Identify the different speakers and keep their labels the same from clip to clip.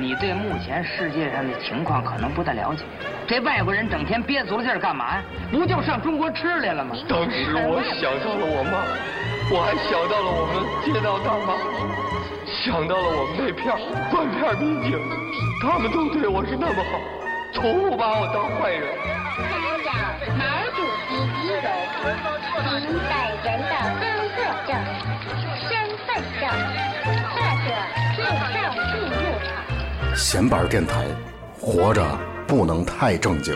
Speaker 1: 你对目前世界上的情况可能不太了解。这外国人整天憋足了劲儿干嘛呀？不就上中国吃来了吗？
Speaker 2: 当时我想到了我妈，我还想到了我们街道大妈，想到了我们那片断片民警，他们都对我是那么好，从不把我当坏人。
Speaker 3: 查找毛主席遗容，及本人的工作证、身份证或者护照记录卡。
Speaker 4: 闲板电台，活着不能太正经。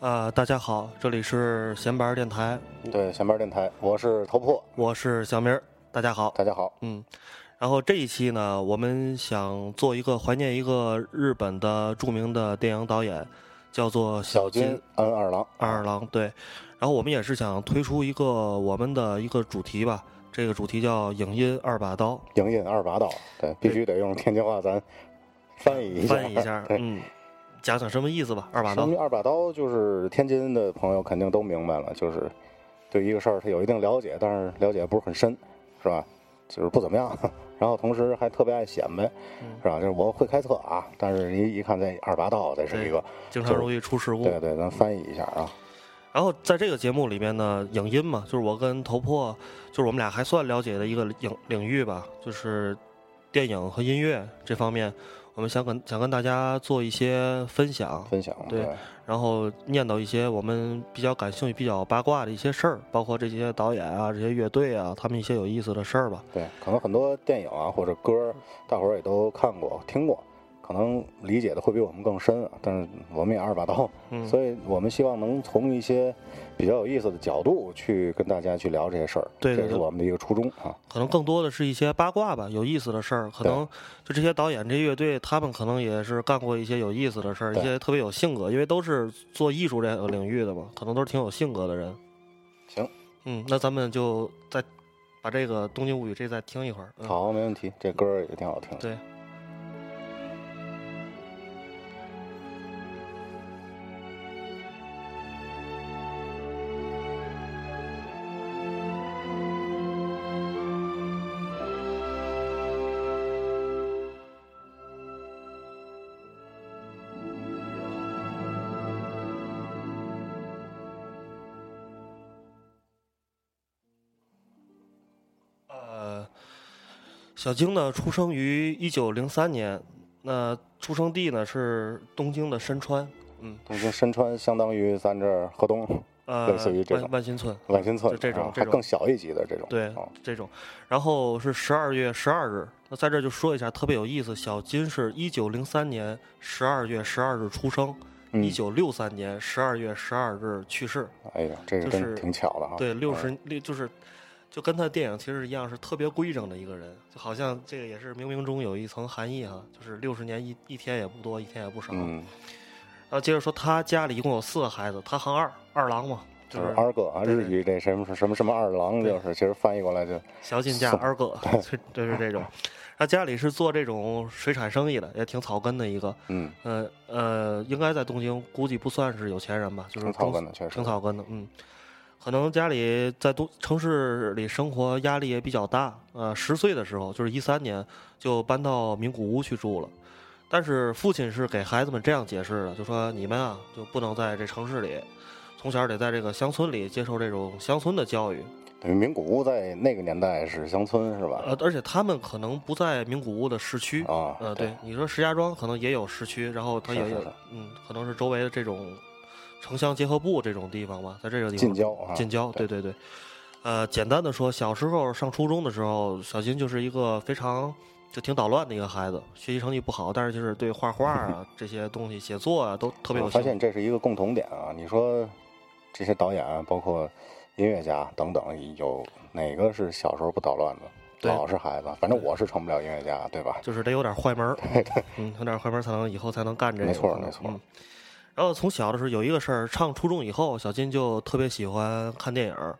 Speaker 5: 呃，大家好，这里是闲板电台，
Speaker 4: 对，闲板电台，我是头破，
Speaker 5: 我是小明儿，大家好。
Speaker 4: 大家好。
Speaker 5: 嗯，然后这一期呢，我们想做一个怀念一个日本的著名的电影导演，叫做
Speaker 4: 小
Speaker 5: 金
Speaker 4: 金安二郎，
Speaker 5: 二郎。对，然后我们也是想推出一个我们的一个主题吧，这个主题叫“影音二把刀
Speaker 4: 影音二把刀，对，必须得用天津话咱翻译”，一下。
Speaker 5: 翻译一下，
Speaker 4: 对，
Speaker 5: 嗯，讲讲什么意思吧？二把刀
Speaker 4: 二把刀就是天津的朋友肯定都明白了，就是对一个事儿他有一定了解，但是了解不是很深，是吧？就是不怎么样，然后同时还特别爱显摆，
Speaker 5: 嗯
Speaker 4: 是吧？就是我会开车啊，但是一一看这二八道，这是一个，
Speaker 5: 经常容易出事故。
Speaker 4: 对对，咱翻译一下啊。
Speaker 5: 然后在这个节目里面呢，影音嘛，就是我跟头破，就是我们俩还算了解的一个领领域吧，就是电影和音乐这方面，我们想跟想跟大家做一些分享，
Speaker 4: 分享
Speaker 5: 对
Speaker 4: 对
Speaker 5: 然后念叨一些我们比较感兴趣、比较八卦的一些事儿，包括这些导演啊、这些乐队啊，他们一些有意思的事儿吧。
Speaker 4: 对，可能很多电影啊或者歌儿，大伙儿也都看过、听过，可能理解的会比我们更深啊。但是我们也二把刀，
Speaker 5: 嗯
Speaker 4: 所以我们希望能从一些比较有意思的角度去跟大家去聊这些事儿，
Speaker 5: 对对对
Speaker 4: 这是我们的一个初衷啊。
Speaker 5: 可能更多的是一些八卦吧，有意思的事儿。可能就这些导演、这些乐队，他们可能也是干过一些有意思的事儿，一些特别有性格，因为都是做艺术这个领域的嘛，可能都是挺有性格的人。
Speaker 4: 行，
Speaker 5: 嗯，那咱们就再把这个《东京物语》这再听一会儿。嗯、，
Speaker 4: 好，没问题，这歌也挺好听的。
Speaker 5: 对。小京呢，出生于一九零三年，那出生地呢是东京的深川，嗯，
Speaker 4: 东京深川相当于咱这儿河东
Speaker 5: 呃，
Speaker 4: 类似于这种
Speaker 5: 万万新村，
Speaker 4: 万新村
Speaker 5: 就这种
Speaker 4: 啊
Speaker 5: 这种
Speaker 4: 还更小一级的这种。
Speaker 5: 对
Speaker 4: 啊，
Speaker 5: 这种，然后是十二月十二日。那在这儿就说一下，特别有意思。小金是一九零三年十二月十二日出生，
Speaker 4: 嗯
Speaker 5: 一九六三年十二月十二日去世。
Speaker 4: 哎呀，这个
Speaker 5: 是
Speaker 4: 真挺巧的哈。
Speaker 5: 对，六
Speaker 4: 嗯
Speaker 5: 十六就是，就跟他电影其实一样，是特别规整的一个人，就好像这个也是冥冥中有一层含义哈，就是六十年一一天也不多，一天也不少。
Speaker 4: 嗯，
Speaker 5: 然后接着说，他家里一共有四个孩子，他行二二郎嘛，就
Speaker 4: 就是是二哥啊，日语这什么什么什么二郎，就是其实翻译过来就
Speaker 5: 小金家二哥，这就是这种。他家里是做这种水产生意的，也挺草根的一个。
Speaker 4: 嗯，
Speaker 5: 呃呃，应该在东京估计不算是有钱人吧，就是
Speaker 4: 挺草根的确实
Speaker 5: 挺草根的。嗯，可能家里在都城市里生活压力也比较大。呃，十岁的时候，就是一三年就搬到名古屋去住了。但是父亲是给孩子们这样解释的，就说你们啊就不能在这城市里，从小得在这个乡村里接受这种乡村的教育。
Speaker 4: 等于名古屋在那个年代是乡村是吧？
Speaker 5: 呃，而且他们可能不在名古屋的市区。
Speaker 4: 啊，
Speaker 5: 呃，对，你说石家庄可能也有市区，然后它也有，
Speaker 4: 是是是
Speaker 5: 嗯，可能是周围的这种城乡结合部这种地方吧，在这个地方
Speaker 4: 近郊啊
Speaker 5: 近郊，对对对。呃，简单的说，小时候上初中的时候，小金就是一个非常就挺捣乱的一个孩子，学习成绩不好，但是就是对画画啊 这些东西、写作啊都特别有
Speaker 4: 我发。现这是一个共同点啊！你说这些导演啊，包括音乐家等等，有哪个是小时候不捣乱的？
Speaker 5: 对
Speaker 4: 老是孩子，反正我是成不了音乐家，对吧？
Speaker 5: 就是得有点坏门儿，嗯，有点坏门儿才能以后才能干这个。
Speaker 4: 没错没错
Speaker 5: 嗯。然后从小的时候有一个事儿，上初中以后，小金就特别喜欢看电影儿。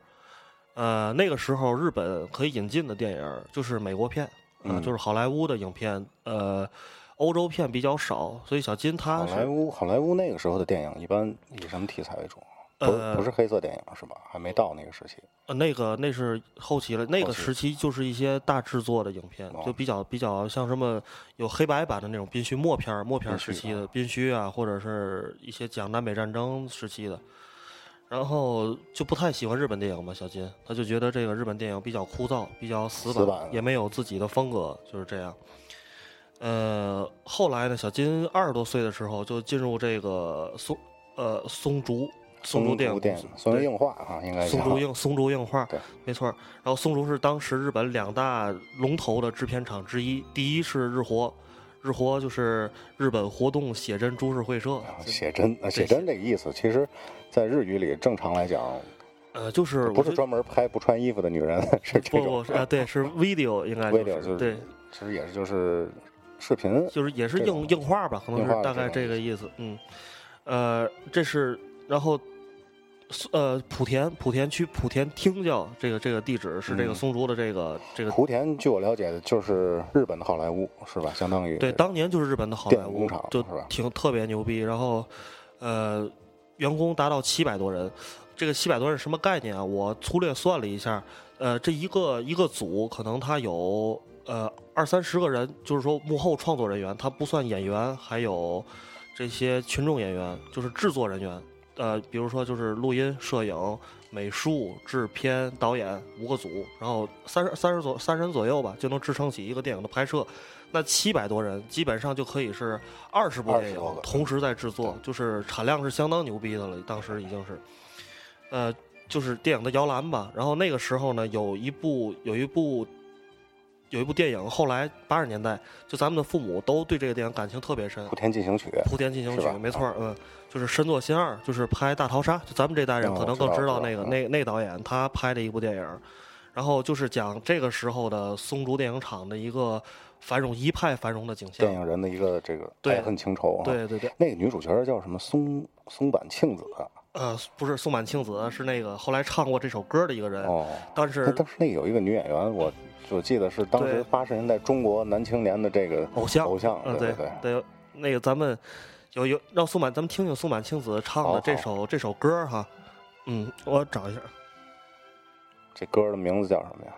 Speaker 5: 呃，那个时候日本可以引进的电影就是美国片，啊、
Speaker 4: 嗯
Speaker 5: 就是好莱坞的影片，呃，欧洲片比较少，所以小金他
Speaker 4: 好莱坞，好莱坞那个时候的电影一般以什么题材为主？不
Speaker 5: 呃
Speaker 4: 不是黑色电影是吧？还没到那个时期。
Speaker 5: 呃那个那是后期了，那个时期就是一些大制作的影片，
Speaker 4: 哦
Speaker 5: 就比较比较像什么有黑白版的那种宾虚默片儿、默片儿时期的宾虚啊，或者是一些讲南北战争时期的。然后就不太喜欢日本电影嘛，小金他就觉得这个日本电影比较枯燥，比较死板，
Speaker 4: 死板
Speaker 5: 也没有自己的风格，就是这样。呃，后来呢，小金二十多岁的时候就进入这个松呃松竹松竹电影
Speaker 4: 松竹映画啊，应该叫
Speaker 5: 松竹映松竹映画，
Speaker 4: 对，
Speaker 5: 没错儿。然后松竹是当时日本两大龙头的制片厂之一，第一是日活，日活就是日本活动写真株式会社，
Speaker 4: 写真，啊写真这个意思，其实，在日语里正常来讲，
Speaker 5: 呃，就是
Speaker 4: 不是专门拍不穿衣服的女人，是这
Speaker 5: 不
Speaker 4: 种
Speaker 5: 啊，对，是 video 应该
Speaker 4: video 就是
Speaker 5: 对，
Speaker 4: 其实也是就是视频，
Speaker 5: 就是也是
Speaker 4: 这种
Speaker 5: 硬硬画吧，可能是大概
Speaker 4: 这
Speaker 5: 个意思。嗯，呃，这是然后。呃，莆田莆田区莆田町郊这个这个地址是这个
Speaker 4: 嗯
Speaker 5: 松竹的这个这个
Speaker 4: 莆田，据我了解，就是日本的好莱坞，是吧？相当于
Speaker 5: 对，当年就是日本的好莱坞
Speaker 4: 工厂，
Speaker 5: 就是
Speaker 4: 吧
Speaker 5: 挺特别牛逼。然后，呃，员工达到七百多人。这个七百多人什么概念啊？我粗略算了一下，呃，这一个一个组可能他有呃二三十个人，就是说幕后创作人员，他不算演员，还有这些群众演员，就是制作人员。呃，比如说就是录音、摄影、美术、制片、导演五个组，然后三十三十左三十人左右吧，就能支撑起一个电影的拍摄。那七百多人，基本上就可以是二十部电影
Speaker 4: 20多个
Speaker 5: 同时在制作，就是产量是相当牛逼的了，当时已经是，呃，就是电影的摇篮吧。然后那个时候呢，有一部有一部有一部电影，后来八十年代，就咱们的父母都对这个电影感情特别深，
Speaker 4: 莆田进行曲，《
Speaker 5: 莆田进行曲》没错，嗯，就是深作新二，就是拍《大逃杀》，就咱们这代人
Speaker 4: 哦
Speaker 5: 可能更
Speaker 4: 知道
Speaker 5: 那个
Speaker 4: 嗯
Speaker 5: 那那导演他拍的一部电影，然后就是讲这个时候的松竹电影厂的一个繁荣一派繁荣的景象
Speaker 4: 电。影人的一个这个
Speaker 5: 对
Speaker 4: 爱恨情仇啊。
Speaker 5: 对对对，
Speaker 4: 那个女主角叫什么松松坂庆子啊
Speaker 5: 呃，不是松坂庆子，是那个后来唱过这首歌的一个人，
Speaker 4: 哦，那
Speaker 5: 但是
Speaker 4: 当时那个有一个女演员，我我记得是当时八十年代中国男青年的这个
Speaker 5: 偶像
Speaker 4: 偶像，
Speaker 5: 嗯，
Speaker 4: 对
Speaker 5: 对
Speaker 4: 对，
Speaker 5: 那个咱们有有让松满，咱们听听松满庆子唱的这首这首歌哈，嗯，我找一下，
Speaker 4: 这歌的名字叫什么呀？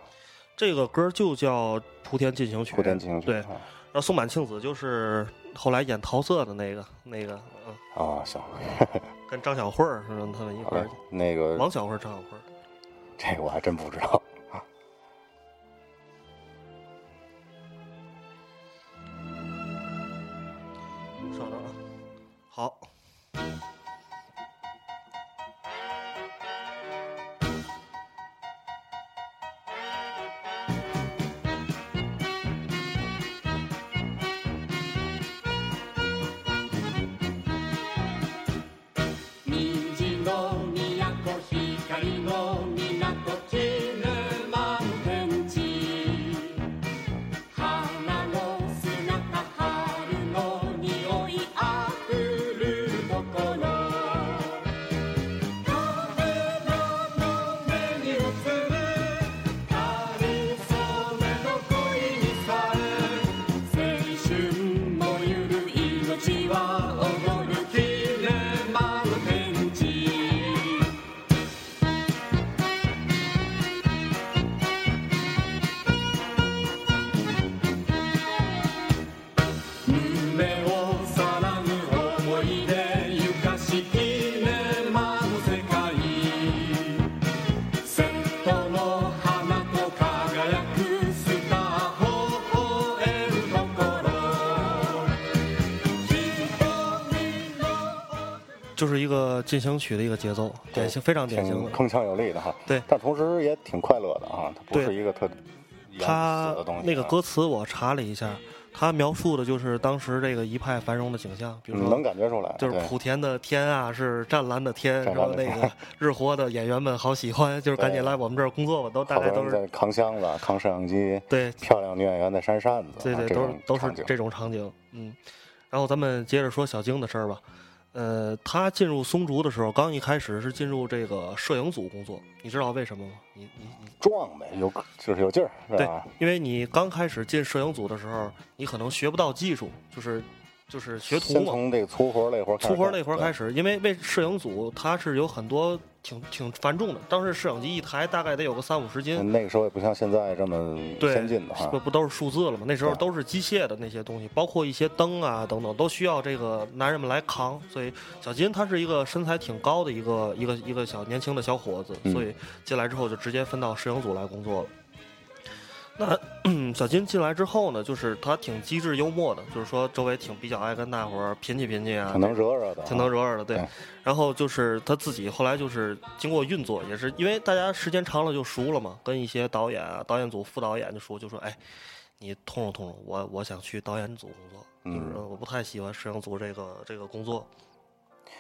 Speaker 5: 这个歌就叫《莆田进行曲》，
Speaker 4: 莆田进行曲。
Speaker 5: 对，
Speaker 4: 啊
Speaker 5: 然后松坂庆子就是后来演桃色的那个那个，嗯，
Speaker 4: 啊，行，
Speaker 5: 跟张小慧儿是他们一块儿，
Speaker 4: 那个
Speaker 5: 王小慧儿、张小慧儿。
Speaker 4: 这个我还真不知道。
Speaker 5: 进行曲的一个节奏，典型非常典型的。
Speaker 4: 铿锵有力的哈。
Speaker 5: 对
Speaker 4: 但同时也挺快乐的啊，它不是一个特严
Speaker 5: 他
Speaker 4: 死的东西啊。
Speaker 5: 那个歌词我查了一下，它描述的就是当时这个一派繁荣的景象，比如
Speaker 4: 嗯
Speaker 5: 说
Speaker 4: 能感觉出来，
Speaker 5: 就是莆田的天啊，是湛蓝的天，然后那个日活的演员们好喜欢，就是赶紧来我们这儿工作吧，都大家都是
Speaker 4: 在扛箱子、扛摄像机，
Speaker 5: 对
Speaker 4: 漂亮女演员在扇扇子，
Speaker 5: 对对，都是都是这种场景，嗯。然后咱们接着说小晶的事儿吧，呃，他进入松竹的时候，刚一开始是进入这个摄影组工作，你知道为什么吗？你你你
Speaker 4: 壮呗，有就是有劲儿，是
Speaker 5: 对？，因为你刚开始进摄影组的时候，你可能学不到技术，就是就是学徒嘛，
Speaker 4: 先从这个粗活累活开始，
Speaker 5: 粗活那活儿开
Speaker 4: 始，
Speaker 5: 始，因为为摄影组它是有很多挺挺繁重的，当时摄影机一台大概得有个三五十斤，
Speaker 4: 那个时候也不像现在这么
Speaker 5: 对，
Speaker 4: 先进的哈
Speaker 5: 不。不都是数字了吗？那时候都是机械的那些东西，包括一些灯啊等等，都需要这个男人们来扛。所以小金他是一个身材挺高的一个一个一个小年轻的小伙子，
Speaker 4: 嗯
Speaker 5: 所以进来之后就直接分到摄影组来工作了。那嗯小金进来之后呢，就是他挺机智幽默的，就是说周围挺比较爱跟大伙儿贫气贫气啊，
Speaker 4: 挺能惹惹的，
Speaker 5: 挺能惹惹的，对
Speaker 4: 对。
Speaker 5: 然后就是他自己后来就是经过运作，也是因为大家时间长了就熟了嘛，跟一些导演啊、导演组副导演就说，就说哎，你通融通融，我我想去导演组工作，就是
Speaker 4: 嗯
Speaker 5: 我不太喜欢摄影组这个这个工作。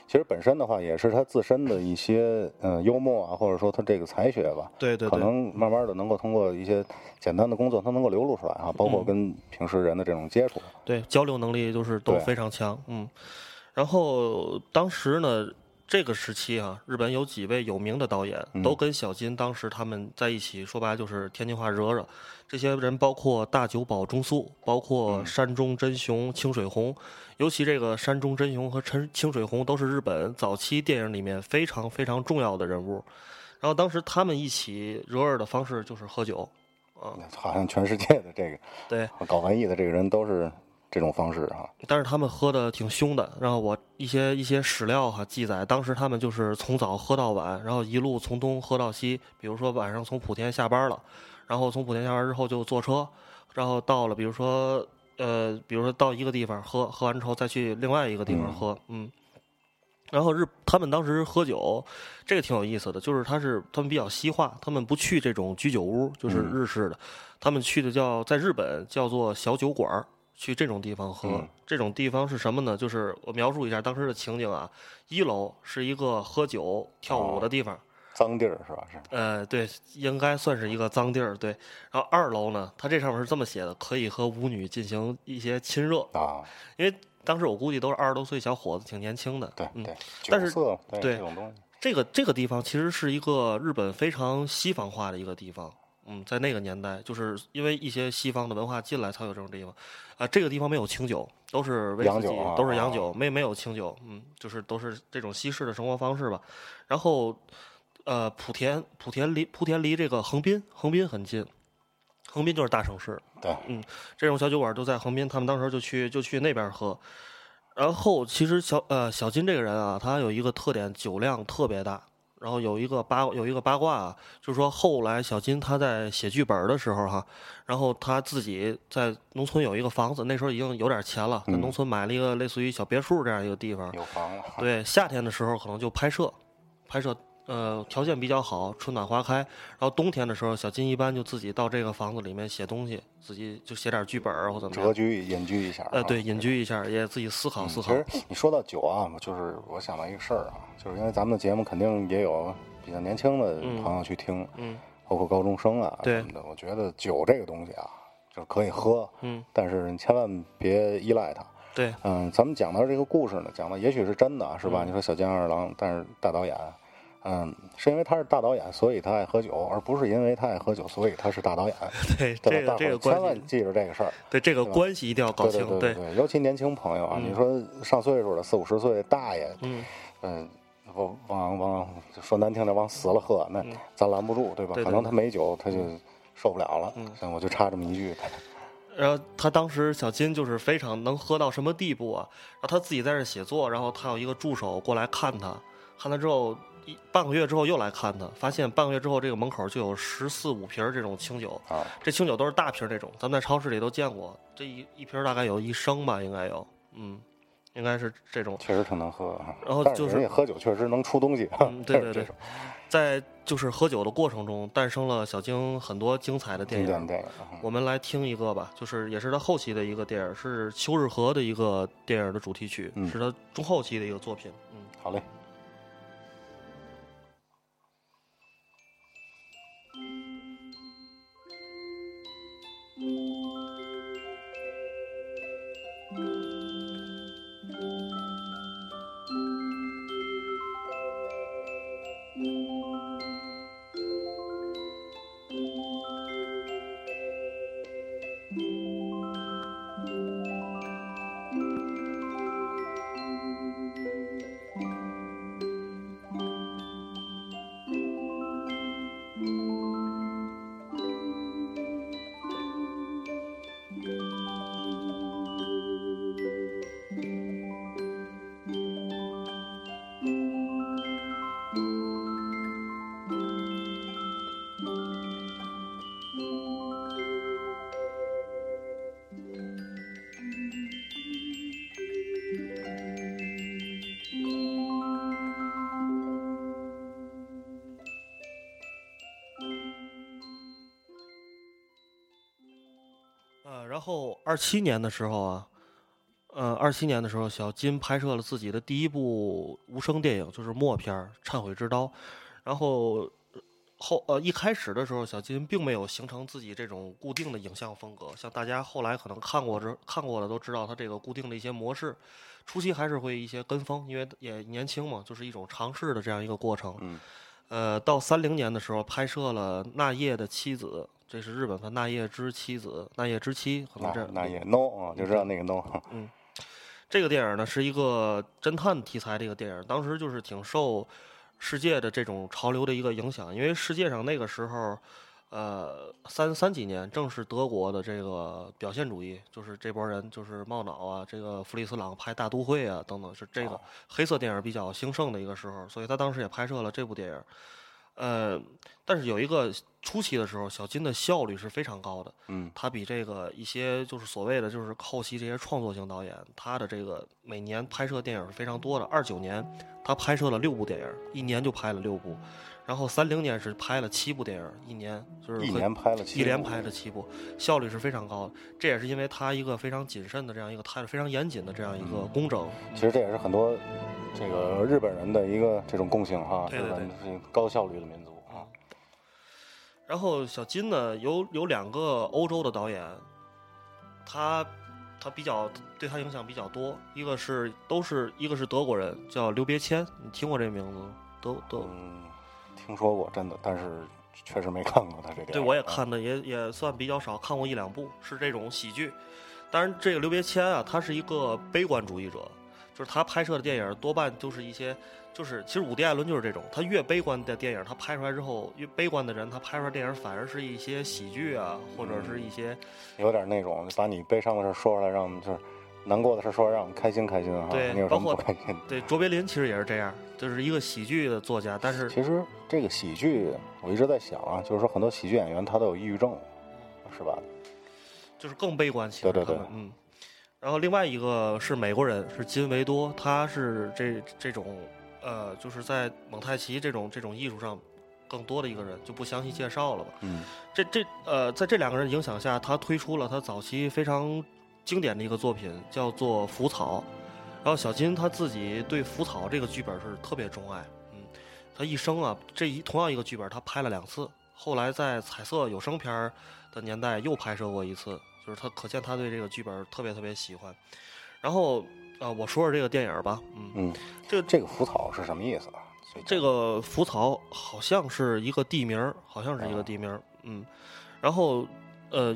Speaker 4: 其实本身的话，也是他自身的一些嗯幽默啊，或者说他这个才学吧，可
Speaker 5: 对对可，
Speaker 4: 能慢慢的能够通过一些简单的工作，他能够流露出来啊，包括
Speaker 5: 嗯
Speaker 4: 跟平时人的这种接触。
Speaker 5: 对交流能力就是都非常强，嗯。然后当时呢，这个时期啊，日本有几位有名的导演
Speaker 4: 嗯。
Speaker 5: 都跟小金当时他们在一起，说白了就是天津话惹惹。这些人包括大久保忠素，包括山中真雄、清水红，尤其这个山中真雄和陈清水红都是日本早期电影里面非常非常重要的人物。然后当时他们一起惹惹的方式就是喝酒，啊，
Speaker 4: 好像全世界的这个
Speaker 5: 对，
Speaker 4: 搞文艺的这个人都是这种方式哈。
Speaker 5: 但是他们喝的挺凶的，然后我一些一些史料哈记载，当时他们就是从早喝到晚，然后一路从东喝到西。比如说晚上从莆田下班了，然后从莆田下班之后就坐车，然后到了比如说呃，比如说到一个地方喝，喝完之后再去另外一个地方喝，嗯。然后日他们当时喝酒，这个挺有意思的，就是他是他们比较西化，他们不去这种居酒屋，就是日式的，他们去的叫在日本叫做小酒馆儿，去这种地方喝。
Speaker 4: 嗯
Speaker 5: 这种地方是什么呢？就是我描述一下当时的情景啊，一楼是一个喝酒跳舞的地方。
Speaker 4: 脏地儿是吧？是
Speaker 5: 呃，对，应该算是一个脏地儿，对。然后二楼呢，它这上面是这么写的，可以和舞女进行一些亲热，
Speaker 4: 啊，
Speaker 5: 因为当时我估计都是二十多岁小伙子，挺年轻的。嗯
Speaker 4: 对对，
Speaker 5: 但是
Speaker 4: 对
Speaker 5: 对
Speaker 4: 这种东西，
Speaker 5: 这个这个地方其实是一个日本非常西方化的一个地方。嗯，在那个年代，就是因为一些西方的文化进来，才有这种地方。啊、这个地方没有清酒，都是威士忌，都是洋酒，没没有清酒。嗯，就是都是这种西式的生活方式吧。然后，呃，莆田莆田离莆田离这个横滨横滨很近，横滨就是大城市。
Speaker 4: 对，嗯
Speaker 5: 这种小酒馆都在横滨，他们当时就去就去那边喝。然后其实小呃小金这个人啊，他有一个特点，酒量特别大。然后有一个八有一个八卦啊，就是说后来小金他在写剧本的时候哈，然后他自己在农村有一个房子，那时候已经有点钱了，在
Speaker 4: 嗯
Speaker 5: 农村买了一个类似于小别墅这样一个地方。
Speaker 4: 有房了，
Speaker 5: 对，夏天的时候可能就拍摄，拍摄呃条件比较好，春暖花开。然后冬天的时候，小金一般就自己到这个房子里面写东西，自己就写点剧本儿或怎么样。
Speaker 4: 谪居隐居一下啊。
Speaker 5: 呃，对，隐居一下，也自己思考思考。
Speaker 4: 嗯其实你说到酒啊，就是我想到一个事儿啊，就是因为咱们的节目肯定也有比较年轻的朋友去听，
Speaker 5: 嗯
Speaker 4: 包括高中生啊
Speaker 5: 对
Speaker 4: 什么的。我觉得酒这个东西啊，就是可以喝，
Speaker 5: 嗯，
Speaker 4: 但是你千万别依赖它。
Speaker 5: 对，
Speaker 4: 嗯，咱们讲到这个故事呢，讲的也许是真的啊，是吧？
Speaker 5: 嗯
Speaker 4: 你说小金二郎，但是大导演，嗯，是因为他是大导演，所以他爱喝酒，而不是因为他爱喝酒，所以他是大导演。
Speaker 5: 对，
Speaker 4: 对？
Speaker 5: 这个这个
Speaker 4: 千，万记住这个事儿。
Speaker 5: 对这个关系一定要搞
Speaker 4: 对
Speaker 5: 清。
Speaker 4: 对对对，尤其年轻朋友啊，
Speaker 5: 嗯
Speaker 4: 你说上岁数的四五十岁的大爷，
Speaker 5: 嗯，
Speaker 4: 嗯，往往往说难听点，往死了喝，那
Speaker 5: 嗯
Speaker 4: 咱拦不住，对吧？
Speaker 5: 对对
Speaker 4: 可能他没酒，他就受不了了。
Speaker 5: 嗯
Speaker 4: 像我就插这么一句，
Speaker 5: 然后他当时小金就是非常能喝到什么地步啊？然后他自己在这写作，然后他有一个助手过来看他，看他之后一半个月之后又来看他，发现半个月之后这个门口就有十四五瓶儿这种清酒，
Speaker 4: 啊，
Speaker 5: 这清酒都是大瓶儿这种，咱们在超市里都见过，这一一瓶儿大概有一升吧，应该有，嗯，应该是这种。
Speaker 4: 确实挺能喝啊。
Speaker 5: 然后就是
Speaker 4: 喝酒确实能出东西。
Speaker 5: 嗯，对对 对，在就是喝酒的过程中，诞生了小京很多精彩的电影。
Speaker 4: 电影。嗯
Speaker 5: 我们来听一个吧，就是也是他后期的一个电影，是《秋日和》的一个电影的主题曲，
Speaker 4: 嗯
Speaker 5: 是他中后期的一个作品。嗯，
Speaker 4: 好嘞。
Speaker 5: 「后二七年的时候啊，呃，二七年的时候，小金拍摄了自己的第一部无声电影，就是默片《忏悔之刀》。然后后呃一开始的时候，小金并没有形成自己这种固定的影像风格，像大家后来可能看过之看过的都知道他这个固定的一些模式。初期还是会一些跟风，因为也年轻嘛，就是一种尝试的这样一个过程。
Speaker 4: 嗯
Speaker 5: 呃，到三零年的时候拍摄了那夜的妻子，这是日本番那夜之妻子，那夜之妻，可能
Speaker 4: 那
Speaker 5: 这
Speaker 4: 那夜 no 啊，就知道那个 no。
Speaker 5: 嗯这个电影呢是一个侦探题材的一个电影，当时就是挺受世界的这种潮流的一个影响，因为世界上那个时候，呃，三三几年正是德国的这个表现主义，就是这波人就是冒脑啊，这个弗里斯朗拍《大都会》啊等等，是这个
Speaker 4: 哦
Speaker 5: 黑色电影比较兴盛的一个时候，所以他当时也拍摄了这部电影。呃，但是有一个初期的时候，小金的效率是非常高的，
Speaker 4: 嗯
Speaker 5: 他比这个一些就是所谓的就是后期这些创作型导演，他的这个每年拍摄电影是非常多的。二九年他拍摄了六部电影，一年就拍了六部，然后三零年是拍了七部电影，一年就是
Speaker 4: 一年拍了七
Speaker 5: 一连
Speaker 4: 部
Speaker 5: 拍了七部，效率是非常高的。这也是因为他一个非常谨慎的这样一个态度，非常严谨的这样一个工整。
Speaker 4: 其实这也是很多这个日本人的一个这种共性哈，
Speaker 5: 对对
Speaker 4: 日本是一个高效率的民族啊。
Speaker 5: 然后小金呢，有有两个欧洲的导演，他他比较对他影响比较多，一个是都是一个是德国人，叫刘别谦，你听过这名字吗？德德，
Speaker 4: 嗯，听说过真的，但是确实没看过他这电影。
Speaker 5: 对我也
Speaker 4: 啊。
Speaker 5: 看的也也算比较少，看过一两部，是这种喜剧。当然，这个刘别谦啊，他是一个悲观主义者，就是他拍摄的电影多半都是一些，就是其实伍迪·艾伦就是这种，他越悲观的电影，他拍出来之后，越悲观的人，他拍出来电影反而是一些喜剧啊，或者是一些。
Speaker 4: 有点那种把你悲伤的事说出来，让我们就是难过的事说，让我们开心开心哈。
Speaker 5: 对
Speaker 4: 你有什
Speaker 5: 包括
Speaker 4: 么不开心？
Speaker 5: 对，卓别林其实也是这样，就是一个喜剧的作家，但是
Speaker 4: 其实这个喜剧，我一直在想啊，就是说很多喜剧演员他都有抑郁症，是吧？
Speaker 5: 就是更悲观。其实
Speaker 4: 对对对
Speaker 5: 嗯。然后另外一个是美国人，是金维多，他是这这种呃，就是在蒙太奇这种这种艺术上更多的一个人，就不详细介绍了吧。
Speaker 4: 嗯
Speaker 5: 这这呃，在这两个人影响下，他推出了他早期非常经典的一个作品，叫做《浮草》。然后小金他自己对《浮草》这个剧本是特别钟爱，嗯，他一生啊，这一同样一个剧本他拍了两次，后来在彩色有声片儿的年代又拍摄过一次，就是他可见他对这个剧本特别特别喜欢。然后呃，我说说这个电影吧，嗯，
Speaker 4: 嗯，
Speaker 5: 这个
Speaker 4: 这个浮草是什么意思啊？
Speaker 5: 这个浮草好像是一个地名儿，好像是一个地名儿，嗯，然后呃，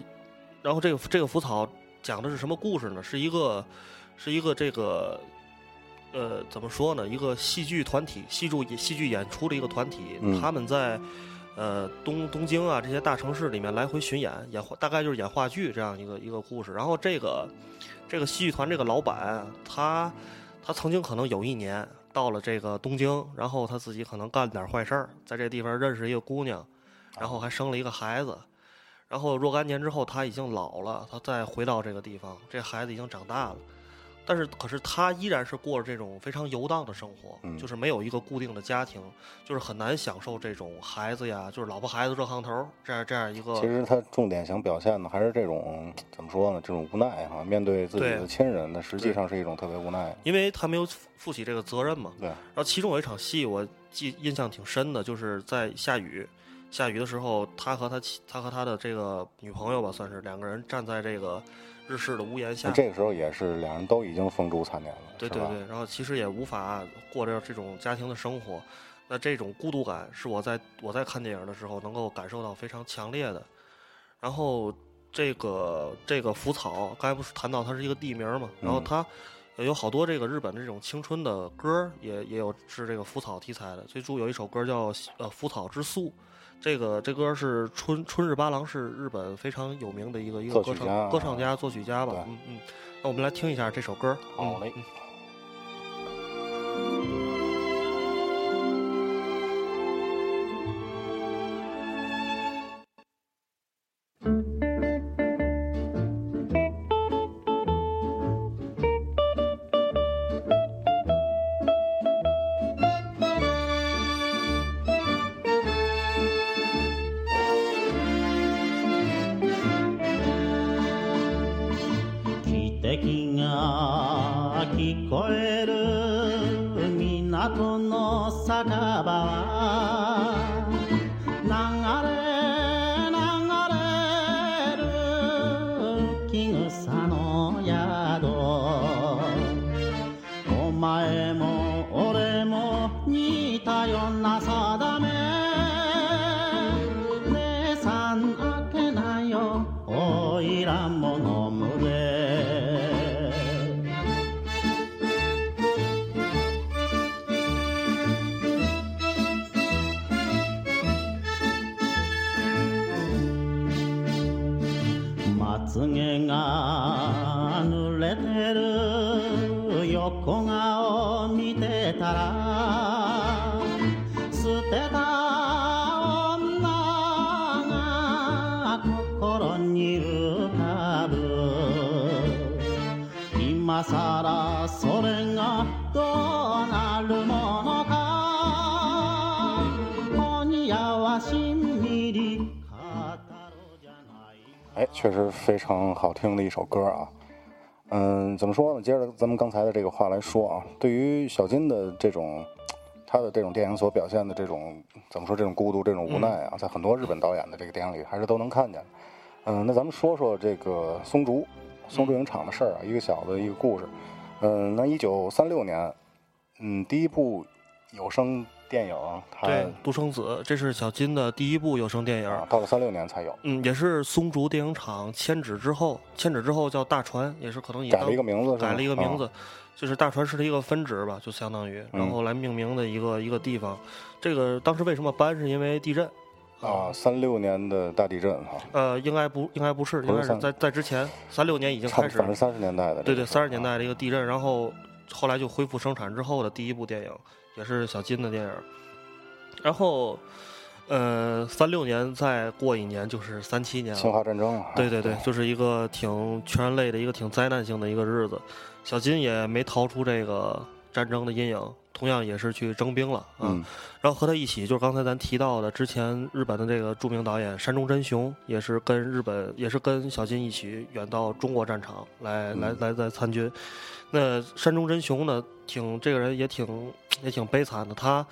Speaker 5: 然后这个这个浮草讲的是什么故事呢？是一个是一个这个呃怎么说呢？一个戏剧团体，戏剧戏剧演出的一个团体，
Speaker 4: 嗯
Speaker 5: 他们在呃东东京啊这些大城市里面来回巡演，演大概就是演话剧这样一个一个故事。然后这个这个戏剧团这个老板，他他曾经可能有一年到了这个东京，然后他自己可能干了点坏事儿，在这地方认识一个姑娘，然后还生了一个孩子。然后若干年之后，他已经老了，他再回到这个地方，这孩子已经长大了，但是可是他依然是过着这种非常游荡的生活，
Speaker 4: 嗯
Speaker 5: 就是没有一个固定的家庭，就是很难享受这种孩子呀，就是老婆孩子热炕头这样这样一个。
Speaker 4: 其实他重点想表现的还是这种怎么说呢？这种无奈哈，面对自己的亲人，那实际上是一种特别无奈。
Speaker 5: 因为他没有负负起这个责任嘛。
Speaker 4: 对，
Speaker 5: 然后其中有一场戏我记印象挺深的，就是在下雨，下雨的时候，他和他妻他和他的这个女朋友吧，算是两个人站在这个日式的屋檐下。
Speaker 4: 这个时候也是两人都已经风烛残年了，
Speaker 5: 对对对，然后其实也无法过着这种家庭的生活，那这种孤独感是我在我在看电影的时候能够感受到非常强烈的。然后这个这个浮草，刚才不是谈到它是一个地名嘛，然后
Speaker 4: 嗯
Speaker 5: 它呃有好多这个日本的这种青春的歌儿也也有是这个浮草题材的，最初有一首歌叫呃《浮草之宿》。这个这歌是春春日八郎是日本非常有名的一个一个歌唱歌唱家作曲家吧，嗯嗯，那我们来听一下这首歌。
Speaker 4: 好嘞
Speaker 5: 嗯
Speaker 6: alla sada
Speaker 4: me 确实非常好听的一首歌啊。嗯，怎么说呢？接着咱们刚才的这个话来说啊，对于小金的这种他的这种电影所表现的这种怎么说这种孤独、这种无奈啊，在很多日本导演的这个电影里还是都能看见的。嗯，那咱们说说这个松竹松竹影厂的事儿啊，一个小的一个故事。嗯，那一九三六年，嗯，第一部有声电影，它
Speaker 5: 对，独生子，这是小金的第一部有声电影。
Speaker 4: 啊，到了三六年才有，
Speaker 5: 嗯，也是松竹电影厂迁址之后，迁址之后叫大船，也是可能也
Speaker 4: 改了
Speaker 5: 当
Speaker 4: 一个名字，
Speaker 5: 改了一个名字
Speaker 4: 啊，
Speaker 5: 就是大船是它一个分支吧，就相当于，
Speaker 4: 嗯
Speaker 5: 然后来命名的一个一个地方。这个当时为什么搬，是因为地震。
Speaker 4: 啊，三六年的大地震哈，
Speaker 5: 呃，应该不，应该不是，应该是在在之前，三六年已经开始
Speaker 4: 反正三十年代的
Speaker 5: 对对，三十年代的一个地震，然后后来就恢复生产之后的第一部电影，也是小金的电影。然后，呃，三六年再过一年就是三七年
Speaker 4: 侵
Speaker 5: 了，
Speaker 4: 华战争啊，
Speaker 5: 对对对，就是一个挺全人类的一个挺灾难性的一个日子。小金也没逃出这个战争的阴影，同样也是去征兵了啊。
Speaker 4: 嗯
Speaker 5: 然后和他一起，就是刚才咱提到的，之前日本的这个著名导演山中真雄，也是跟日本，也是跟小金一起远到中国战场来、来来来参军。那山中真雄呢，挺这个人也挺也挺悲惨的，他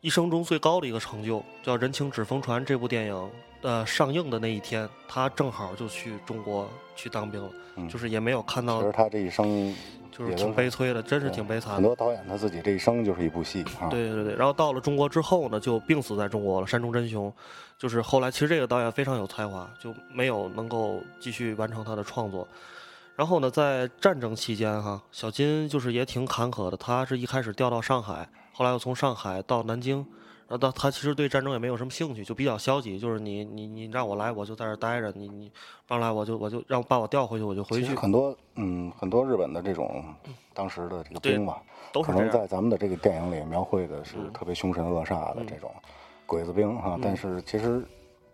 Speaker 5: 一生中最高的一个成就叫《人情纸风船》这部电影。呃，上映的那一天，他正好就去中国去当兵了，
Speaker 4: 嗯
Speaker 5: 就是也没有看到
Speaker 4: 其实，他这一生
Speaker 5: 就是挺悲催的，真是挺悲惨的
Speaker 4: 很。多导演他自己这一生就是一部戏啊，
Speaker 5: 对对对，然后到了中国之后呢，就病死在中国了。山中真雄，就是后来其实这个导演非常有才华，就没有能够继续完成他的创作。然后呢，在战争期间哈，小金就是也挺坎坷的。他是一开始调到上海，后来又从上海到南京，然后到他其实对战争也没有什么兴趣，就比较消极，就是你你你让我来，我就在这儿待着；你你不让来，我就我就让把我调回去，我就回去
Speaker 4: 很多嗯很多日本的这种当时的这个兵吧，
Speaker 5: 都是。
Speaker 4: 可能在咱们的这个电影里描绘的是
Speaker 5: 嗯
Speaker 4: 特别凶神恶煞的这种鬼子兵哈、
Speaker 5: 嗯
Speaker 4: 但是其实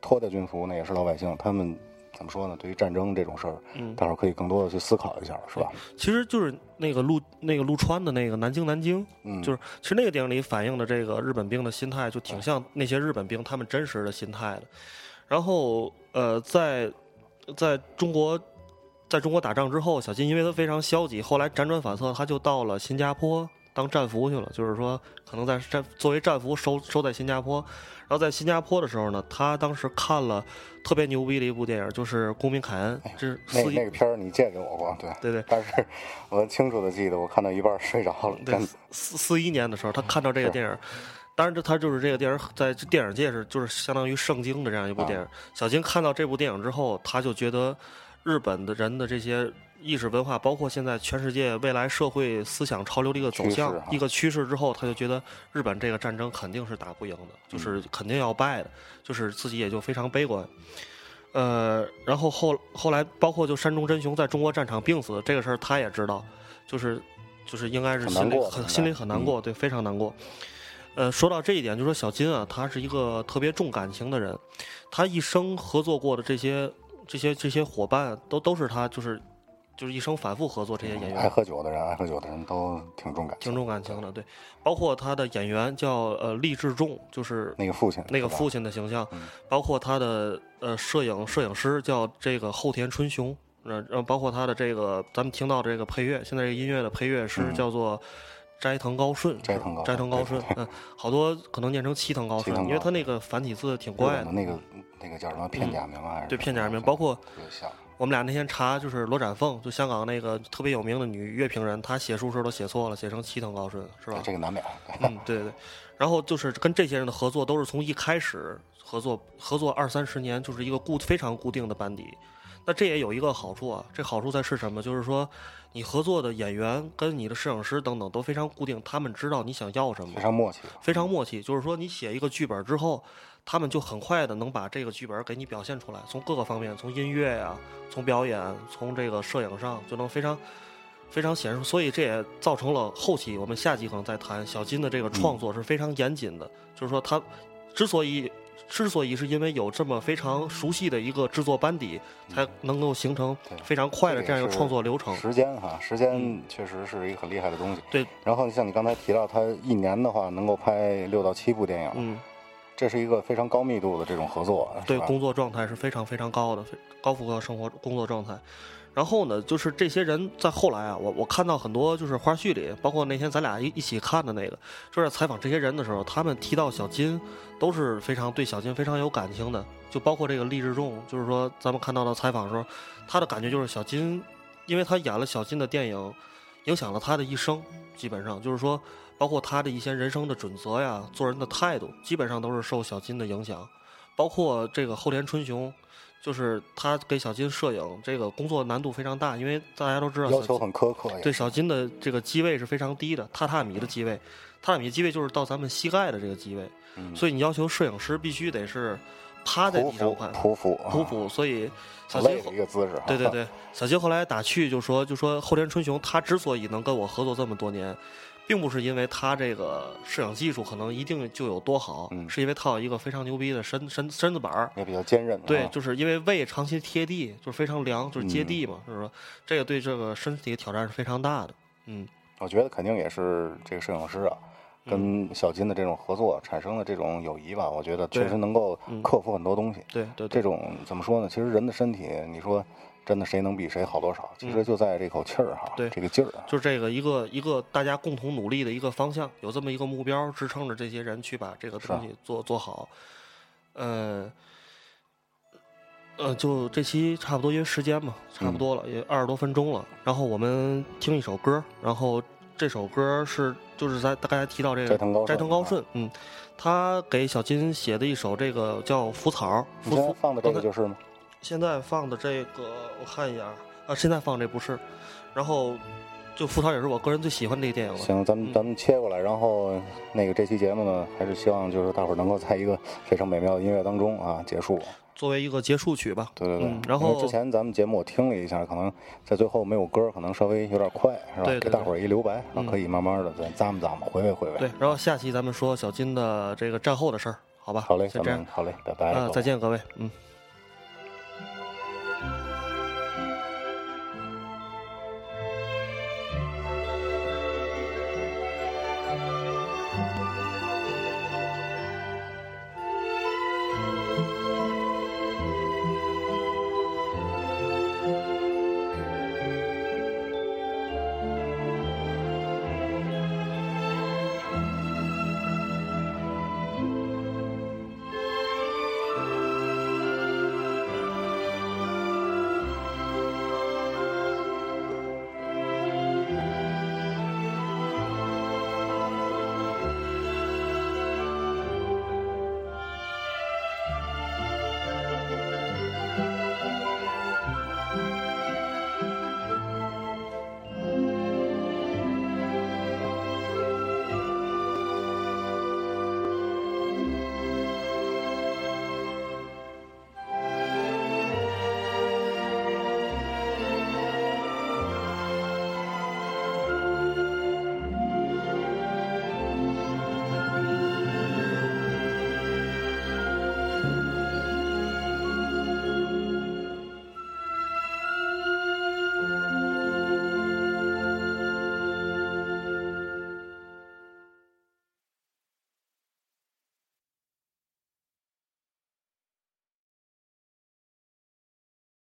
Speaker 4: 脱掉军服那也是老百姓，他们怎么说呢？对于战争这种事儿，
Speaker 5: 嗯，
Speaker 4: 大伙儿可以更多的去思考一下，是吧？
Speaker 5: 其实就是那个陆那个陆川的那个南京南京，
Speaker 4: 嗯，
Speaker 5: 就是其实那个电影里反映的这个日本兵的心态，就挺像那些日本兵他们真实的心态的。然后呃，在在中国在中国打仗之后，小金因为他非常消极，后来辗转反侧，他就到了新加坡当战俘去了。就是说，可能在战作为战俘收收在新加坡。然后在新加坡的时候呢，他当时看了特别牛逼的一部电影，就是《公民凯恩》，这
Speaker 4: 那那个片儿你借给我过，对。
Speaker 5: 对对
Speaker 4: 但是我清楚的记得，我看到一半儿睡着了，
Speaker 5: 对。四四一年的时候，他看到这个电影，当然这他就是这个电影在电影界是就是相当于圣经的这样一部电影。小金看到这部电影之后，他就觉得日本的人的这些意识文化，包括现在全世界未来社会思想潮流的一个走向
Speaker 4: 啊
Speaker 5: 一个趋势之后，他就觉得日本这个战争肯定是打不赢的，就是肯定要败的，就是自己也就非常悲观。呃，然后后后来包括就山中真雄在中国战场病死这个事儿，他也知道，就是就是应该是心里很心里很难过，对，非常难过。呃，说到这一点，就说小金啊，他是一个特别重感情的人，他一生合作过的这些这些这些伙伴，都都是他就是就是一生反复合作这些演员，
Speaker 4: 爱喝酒的人，爱喝酒的人都挺重感情。
Speaker 5: 挺重感情的，对，包括他的演员叫呃厉志重，就是
Speaker 4: 那个父亲，
Speaker 5: 那个父亲的形象，
Speaker 4: 嗯
Speaker 5: 包括他的呃摄影摄影师叫这个后田春雄，呃，然后包括他的这个，咱们听到这个配乐，现在这个音乐的配乐师
Speaker 4: 嗯
Speaker 5: 叫做斋藤高顺，
Speaker 4: 斋藤高
Speaker 5: 斋藤高顺，嗯，好多可能念成七藤高顺，因为他那个繁体字挺怪的。
Speaker 4: 那个那个叫什么片假名啊？
Speaker 5: 对片假名包括
Speaker 4: 特别像。
Speaker 5: 我们俩那天查，就是罗展凤，就香港那个特别有名的女乐评人，她写书时候都写错了，写成七藤高顺，是吧？
Speaker 4: 这个难免。
Speaker 5: 嗯，对对对。然后就是跟这些人的合作，都是从一开始合作合作二三十年，就是一个固非常固定的班底。那这也有一个好处啊，这好处在是什么？就是说，你合作的演员跟你的摄影师等等都非常固定，他们知道你想要什么
Speaker 4: 非，常默契。
Speaker 5: 非常默契。就是说，你写一个剧本之后，他们就很快的能把这个剧本给你表现出来，从各个方面，从音乐呀、从表演，从这个摄影上，就能非常非常显示。所以这也造成了后期我们下集可能再谈小金的这个创作是非常严谨的，就是说他之所以。之所以是因为有这么非常熟悉的一个制作班底，才能够形成非常快的这样一个创作流程。
Speaker 4: 时间哈，时间确实是一个很厉害的东西。
Speaker 5: 对，
Speaker 4: 然后像你刚才提到，他一年的话能够拍六到七部电影，
Speaker 5: 嗯，
Speaker 4: 这是一个非常高密度的这种合作，
Speaker 5: 对工作状态是非常非常高的，非高负荷生活工作状态。然后呢，就是这些人在后来啊，我我看到很多就是花絮里，包括那天咱俩一一起看的那个，就是采访这些人的时候，他们提到小金，都是非常对小金非常有感情的。就包括这个励志仲，就是说咱们看到的采访的时候，他的感觉就是小金，因为他演了小金的电影，影响了他的一生，基本上就是说，包括他的一些人生的准则呀、做人的态度，基本上都是受小金的影响。包括这个后田春雄，就是他给小金摄影，这个工作难度非常大，因为大家都知道
Speaker 4: 要求很苛刻。
Speaker 5: 对小金的这个机位是非常低的，榻榻米的机位，榻榻米机位就是到咱们膝盖的这个机位，
Speaker 4: 嗯
Speaker 5: 所以你要求摄影师必须得是趴在地上看，
Speaker 4: 匍匐啊
Speaker 5: 匍匐，所以小金
Speaker 4: 一个姿势。
Speaker 5: 对对，对，小金后来打趣就说，就说后田春雄他之所以能跟我合作这么多年，并不是因为他这个摄影技术可能一定就有多好，
Speaker 4: 嗯
Speaker 5: 是因为他有一个非常牛逼的身身身子板儿。
Speaker 4: 也比较坚韧。
Speaker 5: 对，
Speaker 4: 啊
Speaker 5: 就是因为胃长期贴地，就是非常凉，就是接
Speaker 4: 嗯
Speaker 5: 地嘛，就是说这个对这个身体的挑战是非常大的。嗯，
Speaker 4: 我觉得肯定也是这个摄影师啊，跟小金的这种合作产生的这种友谊吧，我觉得确实能够
Speaker 5: 嗯
Speaker 4: 克服很多东西。
Speaker 5: 对对对
Speaker 4: 这，种怎么说呢？其实人的身体，你说真的谁能比谁好多少？其实就在这口气儿哈，
Speaker 5: 嗯对
Speaker 4: 这个劲儿啊。
Speaker 5: 就是这个一个一个大家共同努力的一个方向，有这么一个目标支撑着这些人去把这个东西做做好。呃，呃，就这期差不多，因为时间嘛，差不多了，也二十多分钟了。然后我们听一首歌，然后这首歌是就是在大家提到这个
Speaker 4: 斋藤高顺
Speaker 5: 斋藤高顺，嗯，他给小金写的一首这个叫《浮草》，
Speaker 4: 你
Speaker 5: 浮浮
Speaker 4: 现在放的这个就是吗？
Speaker 5: 现在放的这个，我看一眼啊，啊，现在放这不是，然后就《浮草》也是我个人最喜欢的一个电影了。
Speaker 4: 行，咱们
Speaker 5: 嗯
Speaker 4: 咱们切过来，然后那个这期节目呢，还是希望就是大伙儿能够在一个非常美妙的音乐当中啊结束。
Speaker 5: 作为一个结束曲吧。
Speaker 4: 对对对，
Speaker 5: 嗯然后
Speaker 4: 之前咱们节目我听了一下，可能在最后没有歌，可能稍微有点快，是吧？
Speaker 5: 对对
Speaker 4: 给大伙儿一留白，然
Speaker 5: 嗯
Speaker 4: 后可以慢慢的再咂摸咂摸，回味回味。
Speaker 5: 对，然后下期咱们说小金的这个战后的事儿，好吧？
Speaker 4: 好嘞，咱
Speaker 5: 先这样
Speaker 4: 好嘞，拜拜。
Speaker 5: 啊，再见各位，嗯。